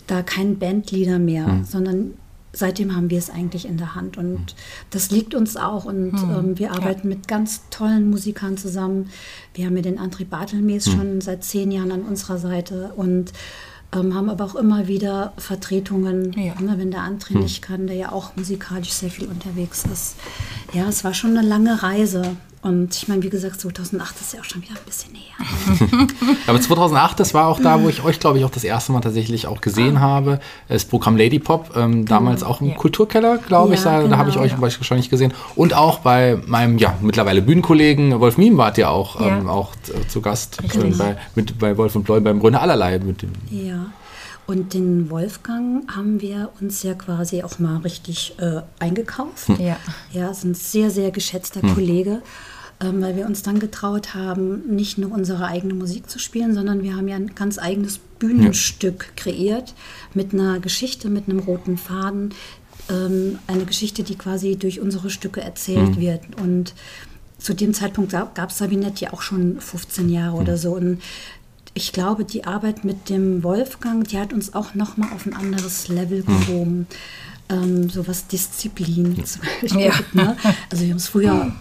da keinen Bandleader mehr, mhm. sondern seitdem haben wir es eigentlich in der Hand und das liegt uns auch und hm. ähm, wir arbeiten ja. mit ganz tollen Musikern zusammen. Wir haben ja den André Bartelmes hm. schon seit zehn Jahren an unserer Seite und ähm, haben aber auch immer wieder Vertretungen, ja. ne, wenn der André hm. nicht kann, der ja auch musikalisch sehr viel unterwegs ist. Ja, es war schon eine lange Reise und ich meine, wie gesagt, 2008 ist ja auch schon wieder ein bisschen näher. Aber 2008, das war auch da, wo ich euch, glaube ich, auch das erste Mal tatsächlich auch gesehen ah. habe. Das Programm Lady Pop, ähm, genau. damals auch im ja. Kulturkeller, glaube ich, da, genau, da habe ich euch ja. wahrscheinlich gesehen. Und auch bei meinem, ja, mittlerweile Bühnenkollegen Wolf Miem wart ihr auch, ja. ähm, auch zu Gast äh, bei, mit, bei Wolf und Bloy beim Brünne allerlei. Mit dem. Ja. Und den Wolfgang haben wir uns ja quasi auch mal richtig äh, eingekauft. Hm. Ja. Ja, ist ein sehr, sehr geschätzter hm. Kollege ähm, weil wir uns dann getraut haben, nicht nur unsere eigene Musik zu spielen, sondern wir haben ja ein ganz eigenes Bühnenstück ja. kreiert mit einer Geschichte, mit einem roten Faden. Ähm, eine Geschichte, die quasi durch unsere Stücke erzählt mhm. wird. Und zu dem Zeitpunkt gab es Sabinette ja auch schon 15 Jahre mhm. oder so. Und ich glaube, die Arbeit mit dem Wolfgang, die hat uns auch noch mal auf ein anderes Level mhm. gehoben. Ähm, so was Disziplin zum Beispiel. Ja. Ne? Also wir haben es früher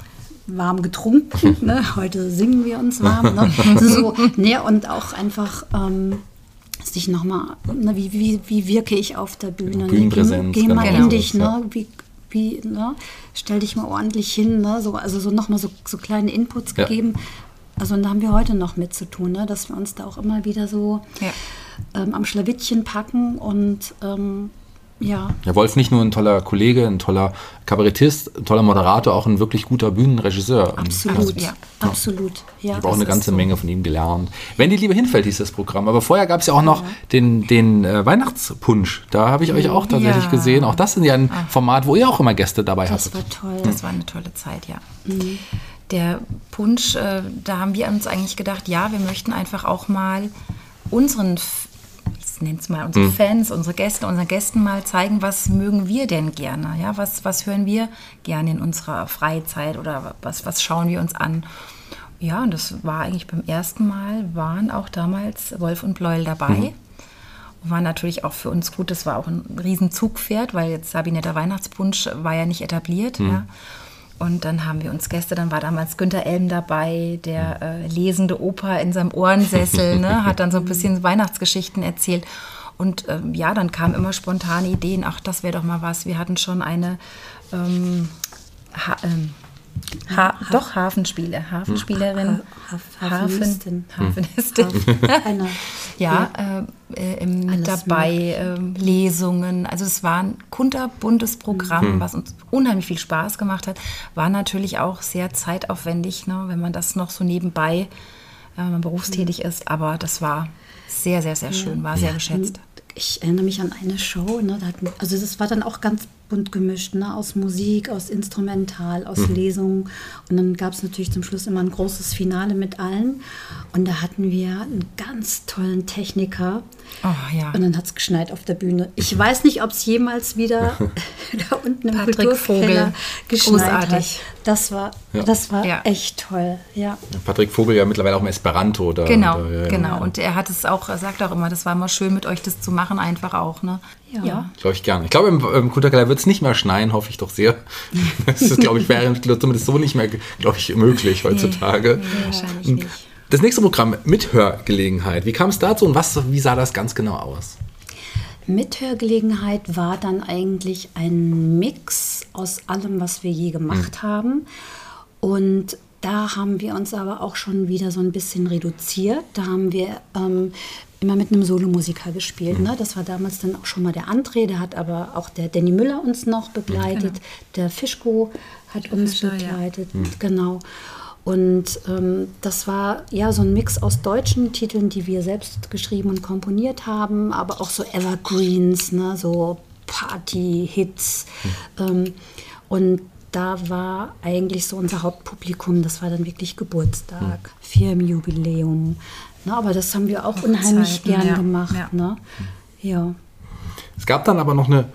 warm getrunken. Ne? Heute singen wir uns warm. Ne? So, ne? Und auch einfach ähm, sich nochmal, ne? wie, wie, wie wirke ich auf der Bühne? Ne? Geh, geh mal genau. in dich, ne? Wie, wie, ne? stell dich mal ordentlich hin. Ne? So, also so nochmal so, so kleine Inputs ja. gegeben. Also und da haben wir heute noch mit zu tun, ne? dass wir uns da auch immer wieder so ja. ähm, am Schlawittchen packen und ähm, ja. Ja, Wolf nicht nur ein toller Kollege, ein toller Kabarettist, ein toller Moderator, auch ein wirklich guter Bühnenregisseur. Absolut, ja, ja. absolut. Ja, ich habe auch eine ganze so. Menge von ihm gelernt. Wenn die Liebe hinfällt, hieß das Programm. Aber vorher gab es ja auch noch ja. den, den äh, Weihnachtspunsch. Da habe ich euch auch tatsächlich gesehen. Auch das ist ja ein ah. Format, wo ihr auch immer Gäste dabei das hattet. Das war toll. Das war eine tolle Zeit, ja. Mhm. Der Punsch, äh, da haben wir uns eigentlich gedacht, ja, wir möchten einfach auch mal unseren nenne es mal unsere mhm. Fans, unsere Gäste, unseren Gästen mal zeigen, was mögen wir denn gerne? Ja, was, was hören wir gerne in unserer Freizeit oder was, was schauen wir uns an? Ja, und das war eigentlich beim ersten Mal, waren auch damals Wolf und Bleuel dabei. Mhm. War natürlich auch für uns gut, das war auch ein Riesenzugpferd, weil jetzt Sabinetter Weihnachtspunsch war ja nicht etabliert. Mhm. Ja. Und dann haben wir uns Gäste, dann war damals Günter Elm dabei, der äh, lesende Opa in seinem Ohrensessel, ne, hat dann so ein bisschen Weihnachtsgeschichten erzählt. Und ähm, ja, dann kamen immer spontane Ideen, ach, das wäre doch mal was. Wir hatten schon eine ähm, ha, ähm, Ha ha doch Hafenspiele, Hafenspielerin, ha Hafenistin. Hafenistin. Hafen ja, äh, äh, mit dabei, äh, Lesungen. Also es war ein kunterbuntes Programm, mhm. was uns unheimlich viel Spaß gemacht hat. War natürlich auch sehr zeitaufwendig, ne, wenn man das noch so nebenbei, äh, wenn man berufstätig mhm. ist. Aber das war sehr, sehr, sehr schön, war sehr geschätzt. Ich erinnere mich an eine Show, ne, da hatten, also das war dann auch ganz bunt gemischt, ne? aus Musik, aus Instrumental, aus mhm. Lesungen. Und dann gab es natürlich zum Schluss immer ein großes Finale mit allen. Und da hatten wir einen ganz tollen Techniker. Oh, ja. Und dann hat es geschneit auf der Bühne. Ich weiß nicht, ob es jemals wieder da unten im Patrick Kulturkeller geschneit Großartig. hat. Das war, ja. das war ja. echt toll. Ja. Patrick Vogel ja mittlerweile auch im Esperanto. Da, genau, da, genau. Und er hat es auch, er sagt auch immer, das war immer schön mit euch das zu machen, einfach auch. Ne? Ja. Glaube ich gerne. Ich glaube, im, im Kulturkeller wird wird es nicht mehr schneien, hoffe ich doch sehr. Das ist, glaube ich, wäre zumindest so nicht mehr, glaube ich, möglich heutzutage. Nee, nee, wahrscheinlich nicht. Das nächste Programm, Mithörgelegenheit. Wie kam es dazu und was, wie sah das ganz genau aus? Mithörgelegenheit war dann eigentlich ein Mix aus allem, was wir je gemacht mhm. haben. Und da haben wir uns aber auch schon wieder so ein bisschen reduziert. Da haben wir ähm, immer mit einem Solomusiker gespielt. Mhm. Ne? Das war damals dann auch schon mal der André, der hat aber auch der Danny Müller uns noch begleitet, genau. der Fischko hat uns Fischer, begleitet, ja. Mhm. genau. Und ähm, das war ja so ein Mix aus deutschen Titeln, die wir selbst geschrieben und komponiert haben, aber auch so Evergreens, ne, so Party-Hits. Mhm. Ähm, und da war eigentlich so unser Hauptpublikum, das war dann wirklich Geburtstag, mhm. Firmenjubiläum. Ne, aber das haben wir auch unheimlich gern ja. gemacht. Ja. Ne? ja. Es gab dann aber noch eine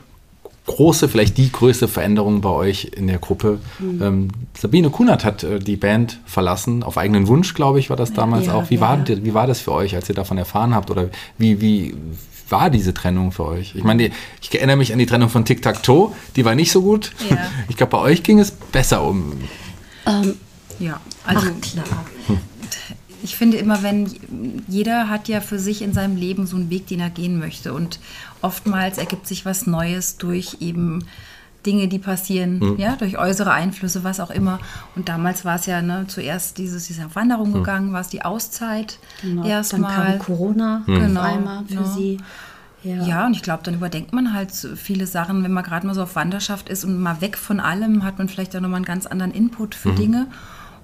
große, vielleicht die größte Veränderung bei euch in der Gruppe. Mhm. Ähm, Sabine Kunert hat äh, die Band verlassen, auf eigenen Wunsch, glaube ich, war das damals ja, auch. Wie, ja. war, wie war das für euch, als ihr davon erfahren habt? Oder wie, wie war diese Trennung für euch? Ich meine, ich erinnere mich an die Trennung von Tic Tac Toe, die war nicht so gut. Ja. Ich glaube, bei euch ging es besser um. Ähm, ja, also Ach, klar. Hm ich finde immer, wenn jeder hat ja für sich in seinem Leben so einen Weg, den er gehen möchte. Und oftmals ergibt sich was Neues durch eben Dinge, die passieren, mhm. ja, durch äußere Einflüsse, was auch immer. Und damals war es ja ne, zuerst dieses, diese Wanderung mhm. gegangen, war es die Auszeit genau. erstmal. Dann kam Corona mhm. genau, einmal für genau. sie. Ja. ja, und ich glaube, dann überdenkt man halt viele Sachen, wenn man gerade mal so auf Wanderschaft ist und mal weg von allem, hat man vielleicht auch nochmal einen ganz anderen Input für mhm. Dinge.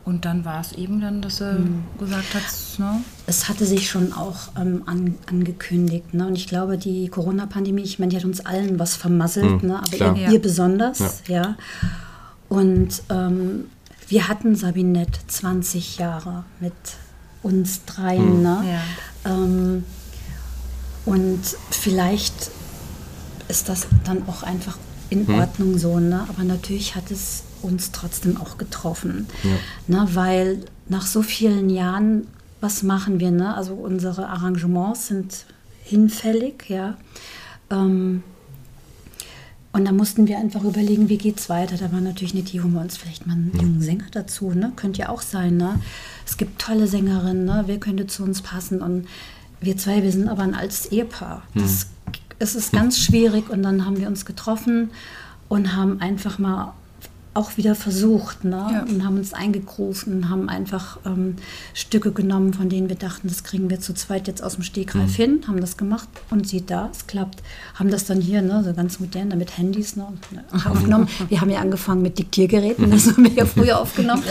Und dann war es eben dann, dass er mhm. gesagt hat, ne? Es hatte sich schon auch ähm, an, angekündigt. Ne? Und ich glaube, die Corona-Pandemie, ich meine, die hat uns allen was vermasselt, mhm, ne? aber ihr, ihr, besonders. Ja. ja. Und ähm, wir hatten Sabinette 20 Jahre mit uns dreien. Mhm. Ne? Ja. Ähm, und vielleicht ist das dann auch einfach in hm. Ordnung so, ne? Aber natürlich hat es uns trotzdem auch getroffen. Ja. Ne, weil nach so vielen Jahren, was machen wir? Ne? Also unsere Arrangements sind hinfällig, ja. Ähm, und da mussten wir einfach überlegen, wie geht es weiter. Da war natürlich Idee, holen wir uns vielleicht mal einen jungen Sänger dazu. Ne? Könnte ja auch sein. Ne? Es gibt tolle Sängerinnen, ne? wer könnte zu uns passen? Und wir zwei, wir sind aber ein altes Ehepaar. Das, es ist ganz schwierig. Und dann haben wir uns getroffen und haben einfach mal auch wieder versucht ne? Ja. und haben uns eingegrufen, haben einfach ähm, Stücke genommen, von denen wir dachten, das kriegen wir zu zweit jetzt aus dem Stegreif mhm. hin, haben das gemacht und sieht da, es klappt. Haben das dann hier, ne, so ganz modern, mit Handys ne, aufgenommen. wir haben ja angefangen mit Diktiergeräten, das haben wir ja früher aufgenommen.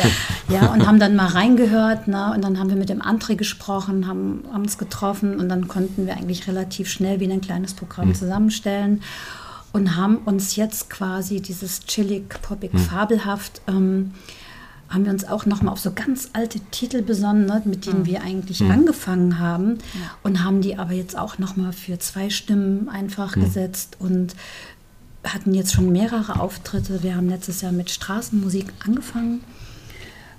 Ja. ja, und haben dann mal reingehört ne, und dann haben wir mit dem André gesprochen, haben, haben uns getroffen und dann konnten wir eigentlich relativ schnell wieder ein kleines Programm mhm. zusammenstellen und haben uns jetzt quasi dieses chillig, poppig, hm. fabelhaft, ähm, haben wir uns auch nochmal auf so ganz alte Titel besonnen, ne, mit denen hm. wir eigentlich hm. angefangen haben und haben die aber jetzt auch nochmal für zwei Stimmen einfach hm. gesetzt und hatten jetzt schon mehrere Auftritte. Wir haben letztes Jahr mit Straßenmusik angefangen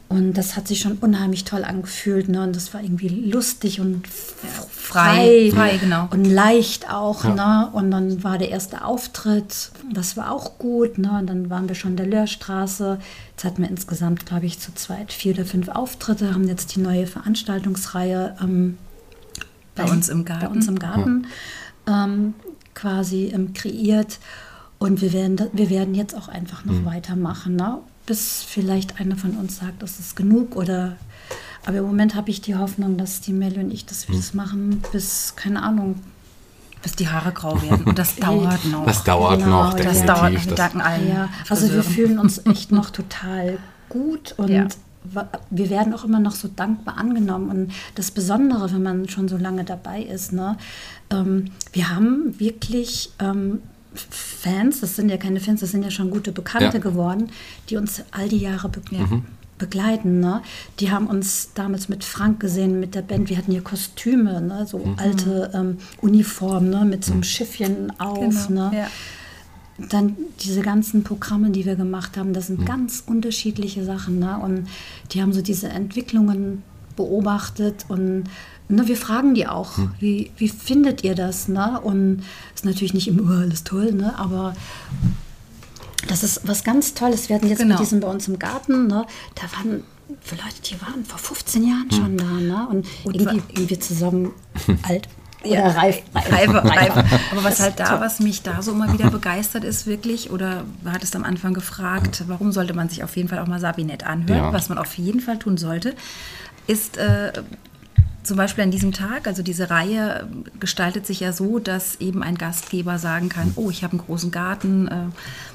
und das hat sich schon unheimlich toll angefühlt. Ne? Und das war irgendwie lustig und frei, frei genau. und leicht auch. Ja. Ne? Und dann war der erste Auftritt, das war auch gut. Ne? Und dann waren wir schon in der Löhrstraße. Jetzt hatten wir insgesamt, glaube ich, zu zweit vier oder fünf Auftritte, haben jetzt die neue Veranstaltungsreihe ähm, bei, bei, uns im Garten, bei uns im Garten ja. ähm, quasi ähm, kreiert. Und wir werden, wir werden jetzt auch einfach noch mhm. weitermachen. Ne? Bis vielleicht einer von uns sagt, das ist genug oder aber im Moment habe ich die Hoffnung, dass die Melli und ich das, das machen, bis, keine Ahnung, bis die Haare grau werden. Und das dauert noch. Das dauert genau, noch, Das dauert noch. Wir danken allen. Ja, also wir fühlen uns echt noch total gut und ja. wir werden auch immer noch so dankbar angenommen. Und das Besondere, wenn man schon so lange dabei ist, ne, ähm, wir haben wirklich ähm, Fans, das sind ja keine Fans, das sind ja schon gute Bekannte ja. geworden, die uns all die Jahre be mhm. begleiten. Ne? Die haben uns damals mit Frank gesehen, mit der Band. Wir hatten hier Kostüme, ne? so mhm. alte ähm, Uniformen ne? mit so einem mhm. Schiffchen auf. Genau. Ne? Ja. Dann diese ganzen Programme, die wir gemacht haben, das sind mhm. ganz unterschiedliche Sachen. Ne? Und die haben so diese Entwicklungen beobachtet und Ne, wir fragen die auch, hm. wie, wie findet ihr das? Ne? Und ist natürlich nicht immer alles toll, ne? aber Das ist was ganz Tolles. Wir hatten jetzt genau. mit diesem bei uns im Garten, ne, da waren für Leute, die waren vor 15 Jahren schon hm. da, ne? Und, und irgendwie, irgendwie zusammen alt. Ja, reif, reif, reif, reif. Aber was halt da, was mich da so immer wieder begeistert ist, wirklich, oder du hattest am Anfang gefragt, warum sollte man sich auf jeden Fall auch mal Sabinet anhören, ja. was man auf jeden Fall tun sollte, ist äh, zum Beispiel an diesem Tag, also diese Reihe gestaltet sich ja so, dass eben ein Gastgeber sagen kann, oh, ich habe einen großen Garten, äh,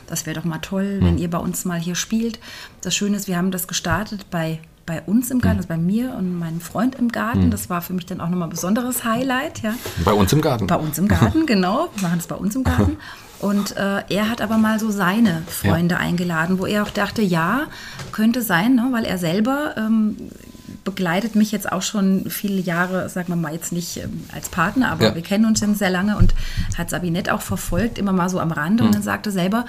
das wäre doch mal toll, wenn ihr bei uns mal hier spielt. Das Schöne ist, wir haben das gestartet bei bei uns im Garten, also bei mir und meinem Freund im Garten. Das war für mich dann auch nochmal ein besonderes Highlight. Ja. Bei uns im Garten. Bei uns im Garten, genau. Wir machen es bei uns im Garten. Und äh, er hat aber mal so seine Freunde ja. eingeladen, wo er auch dachte, ja, könnte sein, ne, weil er selber ähm, begleitet mich jetzt auch schon viele Jahre, sagen wir mal jetzt nicht ähm, als Partner, aber ja. wir kennen uns schon sehr lange und hat Sabinette auch verfolgt, immer mal so am Rande mhm. und dann sagte selber,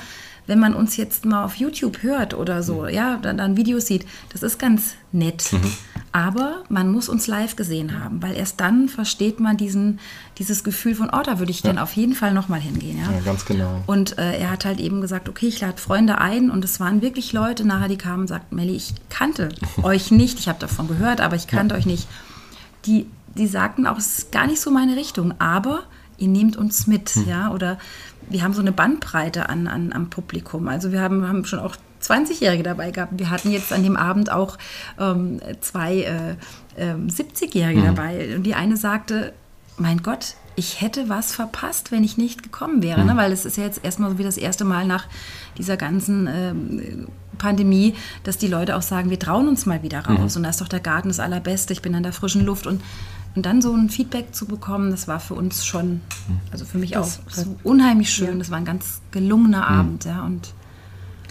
wenn man uns jetzt mal auf YouTube hört oder so, mhm. ja, dann, dann Videos sieht, das ist ganz nett. Mhm. Aber man muss uns live gesehen haben, weil erst dann versteht man diesen, dieses Gefühl von, oh, da würde ich ja. dann auf jeden Fall nochmal hingehen. Ja? ja, ganz genau. Und äh, er hat halt eben gesagt, okay, ich lade Freunde ein und es waren wirklich Leute nachher, die kamen und sagten, Melli, ich kannte euch nicht, ich habe davon gehört, aber ich kannte ja. euch nicht. Die, die sagten auch, es ist gar nicht so meine Richtung, aber ihr nehmt uns mit, hm. ja, oder wir haben so eine Bandbreite an, an, am Publikum. Also wir haben, haben schon auch 20-Jährige dabei gehabt. Wir hatten jetzt an dem Abend auch ähm, zwei äh, äh, 70-Jährige mhm. dabei. Und die eine sagte, mein Gott, ich hätte was verpasst, wenn ich nicht gekommen wäre. Mhm. Ne? Weil es ist ja jetzt erstmal so wie das erste Mal nach dieser ganzen ähm, Pandemie, dass die Leute auch sagen, wir trauen uns mal wieder raus. Mhm. Und da ist doch der Garten das Allerbeste, ich bin an der frischen Luft. Und und dann so ein Feedback zu bekommen, das war für uns schon, also für mich das auch so unheimlich schön. Ja. Das war ein ganz gelungener mhm. Abend, ja. Und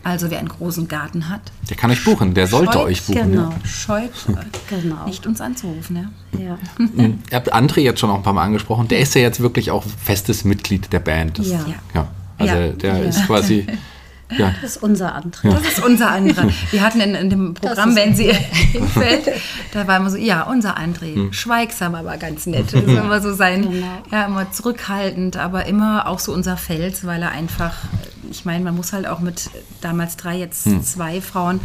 also wer einen großen Garten hat. Der kann euch buchen, der sollte scheut, euch buchen. Genau, ja. scheut genau. nicht uns anzurufen. Ja. ja. Mhm. Ihr habt André jetzt schon auch ein paar Mal angesprochen. Der ist ja jetzt wirklich auch festes Mitglied der Band. Das, ja. ja. Also der ist quasi Ja. Das ist unser Antrag. Das ist unser Antrag. Wir hatten in, in dem Programm, wenn sie hinfällt, da war immer so, ja, unser André, hm. schweigsam, aber ganz nett. Das ist immer so sein, genau. ja, immer zurückhaltend, aber immer auch so unser Fels, weil er einfach, ich meine, man muss halt auch mit damals drei, jetzt hm. zwei Frauen,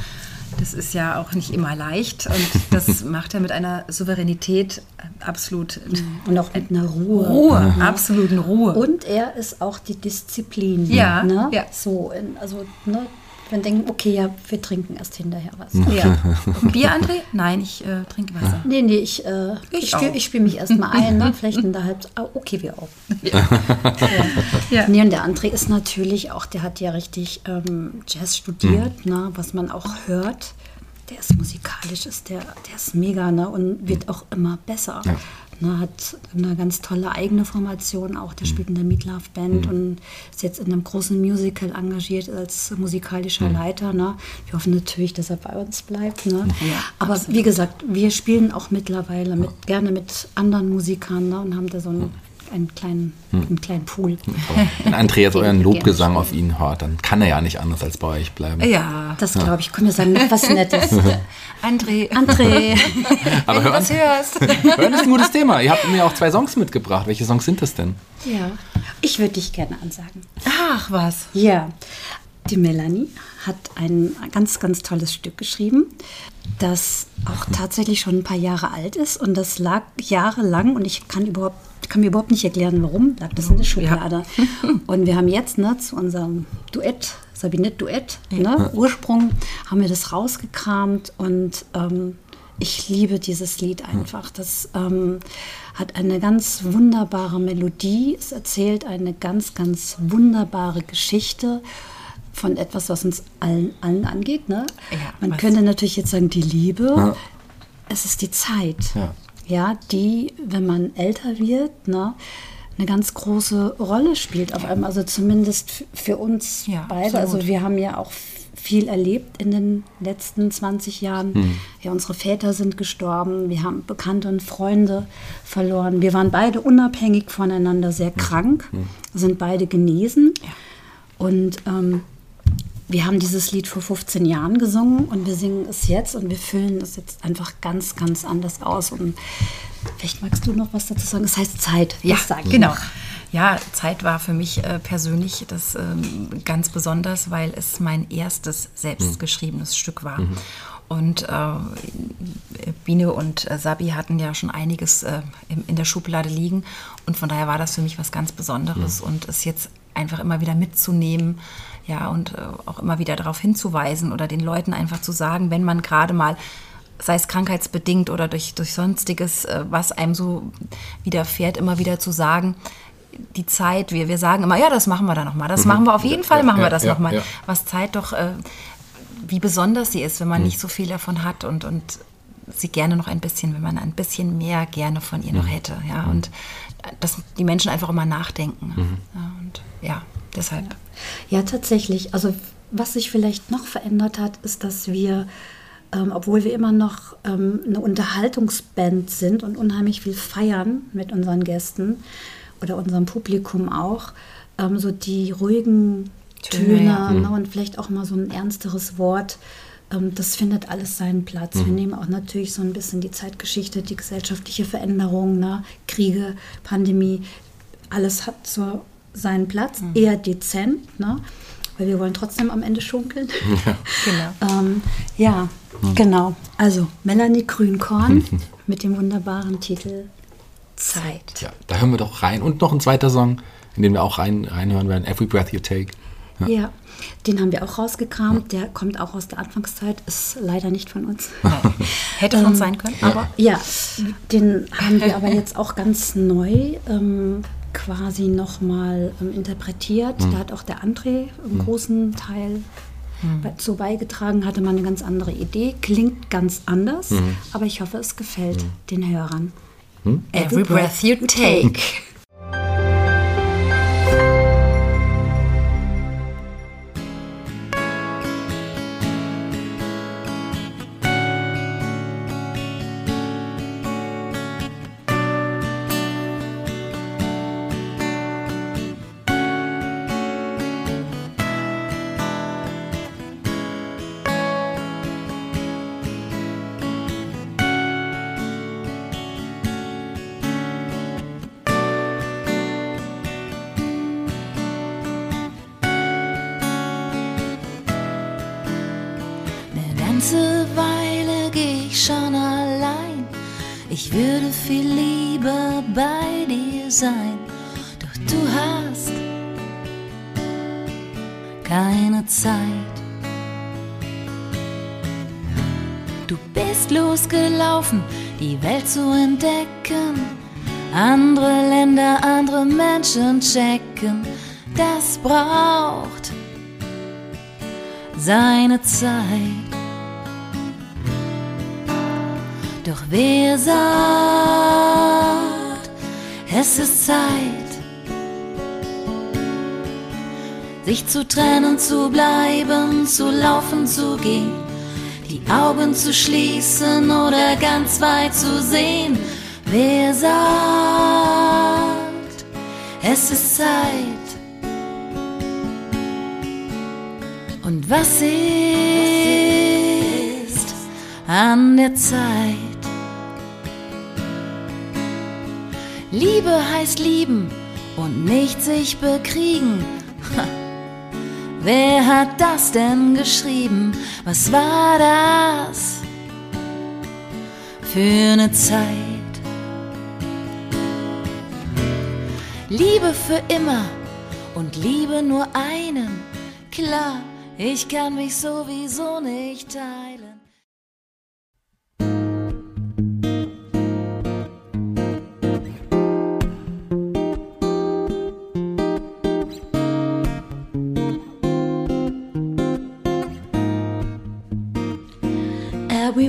das ist ja auch nicht immer leicht und das macht er mit einer Souveränität absolut. Und auch mit einer Ruhe. Ruhe, mhm. absoluten Ruhe. Und er ist auch die Disziplin. Ja. Ne? ja. So, also, ne, wenn denken, okay, ja, wir trinken erst hinterher was. Ja. Bier, André? Nein, ich äh, trinke Wasser. Nee, nee, ich, äh, ich, ich spiele spiel mich erstmal ein, ne? vielleicht in der Halb... Oh, okay, wir auch. Ja. ja. Nee, und der André ist natürlich auch, der hat ja richtig ähm, Jazz studiert, mhm. ne? was man auch hört. Der ist musikalisch, ist der, der ist mega ne? und wird auch immer besser. Ja. Ne, hat eine ganz tolle eigene Formation auch. Der mhm. spielt in der Meat Love Band mhm. und ist jetzt in einem großen Musical engagiert als musikalischer mhm. Leiter. Ne. Wir hoffen natürlich, dass er bei uns bleibt. Ne. Ja, Aber absolut. wie gesagt, wir spielen auch mittlerweile mit, gerne mit anderen Musikern ne, und haben da so ein einen kleinen, hm. einen kleinen Pool. Wenn André jetzt euren Lobgesang auf ihn hört, dann kann er ja nicht anders als bei euch bleiben. Ja, das glaube ich. Können wir sagen, noch was Nettes. André. André. Aber hören, was hörst. hören ist ein gutes Thema. Ihr habt mir auch zwei Songs mitgebracht. Welche Songs sind das denn? Ja, ich würde dich gerne ansagen. Ach, was? Ja. Die Melanie hat ein ganz, ganz tolles Stück geschrieben, das auch tatsächlich schon ein paar Jahre alt ist und das lag jahrelang und ich kann überhaupt kann mir überhaupt nicht erklären, warum lag das in der Schublade. Ja. Und wir haben jetzt ne, zu unserem Duett, Sabinette-Duett, ja. ne, Ursprung, haben wir das rausgekramt und ähm, ich liebe dieses Lied einfach. Das ähm, hat eine ganz wunderbare Melodie. Es erzählt eine ganz, ganz wunderbare Geschichte von etwas, was uns allen, allen angeht. Ne? Ja, Man könnte natürlich jetzt sagen, die Liebe. Ja. Es ist die Zeit. Ja ja, die, wenn man älter wird, ne, eine ganz große Rolle spielt auf einmal. Also zumindest für uns ja, beide. Absolut. Also wir haben ja auch viel erlebt in den letzten 20 Jahren. Hm. Ja, unsere Väter sind gestorben, wir haben Bekannte und Freunde verloren. Wir waren beide unabhängig voneinander sehr hm. krank, hm. sind beide genesen. Ja. Und ähm, wir haben dieses Lied vor 15 Jahren gesungen und wir singen es jetzt und wir füllen es jetzt einfach ganz, ganz anders aus. Und vielleicht magst du noch was dazu sagen. Es heißt Zeit. Ja, genau. Noch. ja, Zeit war für mich äh, persönlich das ähm, ganz besonders, weil es mein erstes selbstgeschriebenes mhm. Stück war. Mhm. Und äh, Biene und äh, Sabi hatten ja schon einiges äh, in, in, der Schublade liegen. Und von daher war das für mich was ganz Besonderes. Mhm. Und es jetzt einfach immer wieder mitzunehmen, ja, und äh, auch immer wieder darauf hinzuweisen oder den Leuten einfach zu sagen, wenn man gerade mal sei es krankheitsbedingt oder durch, durch sonstiges, äh, was einem so widerfährt, immer wieder zu sagen, die Zeit, wir, wir sagen immer, ja, das machen wir dann nochmal, das mhm. machen wir auf jeden ja, Fall, machen ja, wir das ja, nochmal. Ja. Was Zeit doch, äh, wie besonders sie ist, wenn man mhm. nicht so viel davon hat und, und sie gerne noch ein bisschen, wenn man ein bisschen mehr gerne von ihr mhm. noch hätte. Ja, mhm. und dass die Menschen einfach immer nachdenken. Mhm. Ja, und ja, deshalb. Ja, tatsächlich. Also was sich vielleicht noch verändert hat, ist, dass wir ähm, obwohl wir immer noch ähm, eine Unterhaltungsband sind und unheimlich viel feiern mit unseren Gästen oder unserem Publikum auch, ähm, so die ruhigen Töne ja. ne, mhm. und vielleicht auch mal so ein ernsteres Wort, das findet alles seinen Platz. Mhm. Wir nehmen auch natürlich so ein bisschen die Zeitgeschichte, die gesellschaftliche Veränderung, ne, Kriege, Pandemie, alles hat so seinen Platz, mhm. eher dezent. Ne? weil wir wollen trotzdem am Ende schunkeln. Ja, genau. ähm, ja, hm. genau. Also Melanie Grünkorn mit dem wunderbaren Titel Zeit. Ja, da hören wir doch rein. Und noch ein zweiter Song, in den wir auch rein, reinhören werden, Every Breath You Take. Ja. ja. den haben wir auch rausgekramt. Der kommt auch aus der Anfangszeit, ist leider nicht von uns. Hätte von uns ähm, sein können. Aber ja, den haben wir aber jetzt auch ganz neu ähm, quasi nochmal ähm, interpretiert. Mhm. Da hat auch der André einen mhm. großen Teil mhm. zu beigetragen, hatte man eine ganz andere Idee, klingt ganz anders, mhm. aber ich hoffe, es gefällt mhm. den Hörern. Hm? Every, Every breath you take. Die Welt zu entdecken. Andere Länder, andere Menschen checken, das braucht seine Zeit. Doch wer sagt, es ist Zeit, sich zu trennen, zu bleiben, zu laufen, zu gehen? Augen zu schließen oder ganz weit zu sehen. Wer sagt, es ist Zeit? Und was ist an der Zeit? Liebe heißt lieben und nicht sich bekriegen. Wer hat das denn geschrieben? Was war das für eine Zeit? Liebe für immer und Liebe nur einen. Klar, ich kann mich sowieso nicht teilen.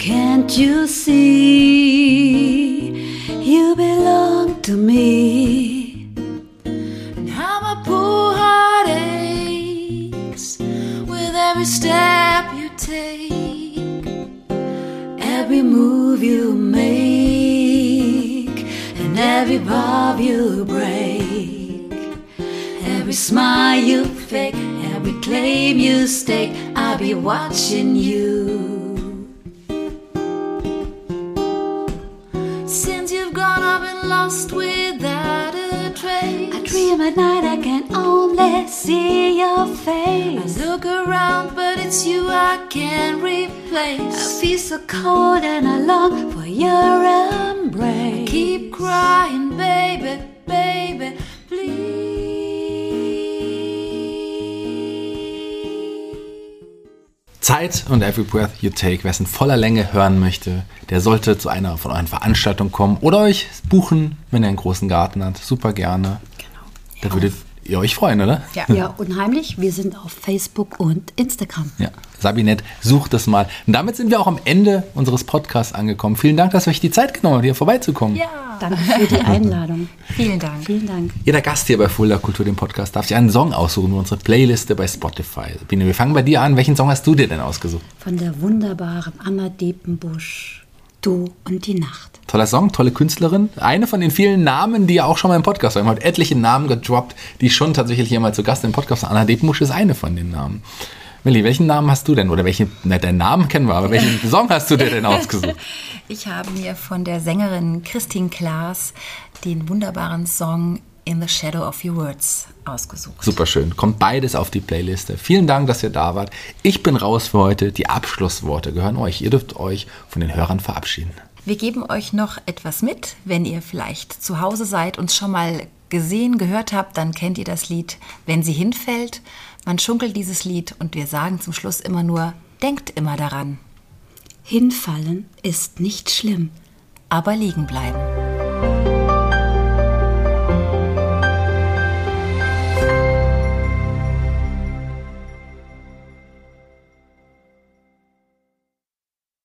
Can't you see you belong to me? And how my poor heart aches with every step you take, every move you make, and every bob you break, every smile you fake, every claim you stake. I'll be watching you. Lost without a trace. I dream at night, I can only see your face. I look around, but it's you I can't replace. I feel so cold and I long for your embrace. I keep crying, baby, baby, Zeit und Every Breath You Take. Wer es in voller Länge hören möchte, der sollte zu einer von euren Veranstaltungen kommen oder euch buchen, wenn ihr einen großen Garten habt. Super gerne. Genau. Da würdet ihr euch freuen, oder? Ja. ja, unheimlich. Wir sind auf Facebook und Instagram. Ja, Sabinette, sucht es mal. Und damit sind wir auch am Ende unseres Podcasts angekommen. Vielen Dank, dass ihr euch die Zeit genommen habt, hier vorbeizukommen. Ja. Danke für die Einladung. Vielen Dank. Vielen Dank. Jeder Gast hier bei Fulda Kultur, dem Podcast, darf sich einen Song aussuchen, unsere Playliste bei Spotify. Sabine, wir fangen bei dir an. Welchen Song hast du dir denn ausgesucht? Von der wunderbaren Anna Depenbusch. Du und die Nacht. Toller Song, tolle Künstlerin. Eine von den vielen Namen, die ja auch schon mal im Podcast waren. Wir haben etliche Namen gedroppt, die schon tatsächlich hier mal zu Gast im Podcast waren. Anna Depenbusch ist eine von den Namen. Millie, welchen Namen hast du denn? Oder welchen, na, deinen Namen kennen wir, aber welchen Song hast du dir denn ausgesucht? Ich habe mir von der Sängerin Christine Klaas den wunderbaren Song In the Shadow of Your Words ausgesucht. Super schön. Kommt beides auf die Playliste. Vielen Dank, dass ihr da wart. Ich bin raus für heute. Die Abschlussworte gehören euch. Ihr dürft euch von den Hörern verabschieden. Wir geben euch noch etwas mit. Wenn ihr vielleicht zu Hause seid und schon mal gesehen, gehört habt, dann kennt ihr das Lied Wenn sie hinfällt. Man schunkelt dieses Lied und wir sagen zum Schluss immer nur, denkt immer daran. Hinfallen ist nicht schlimm. Aber liegen bleiben.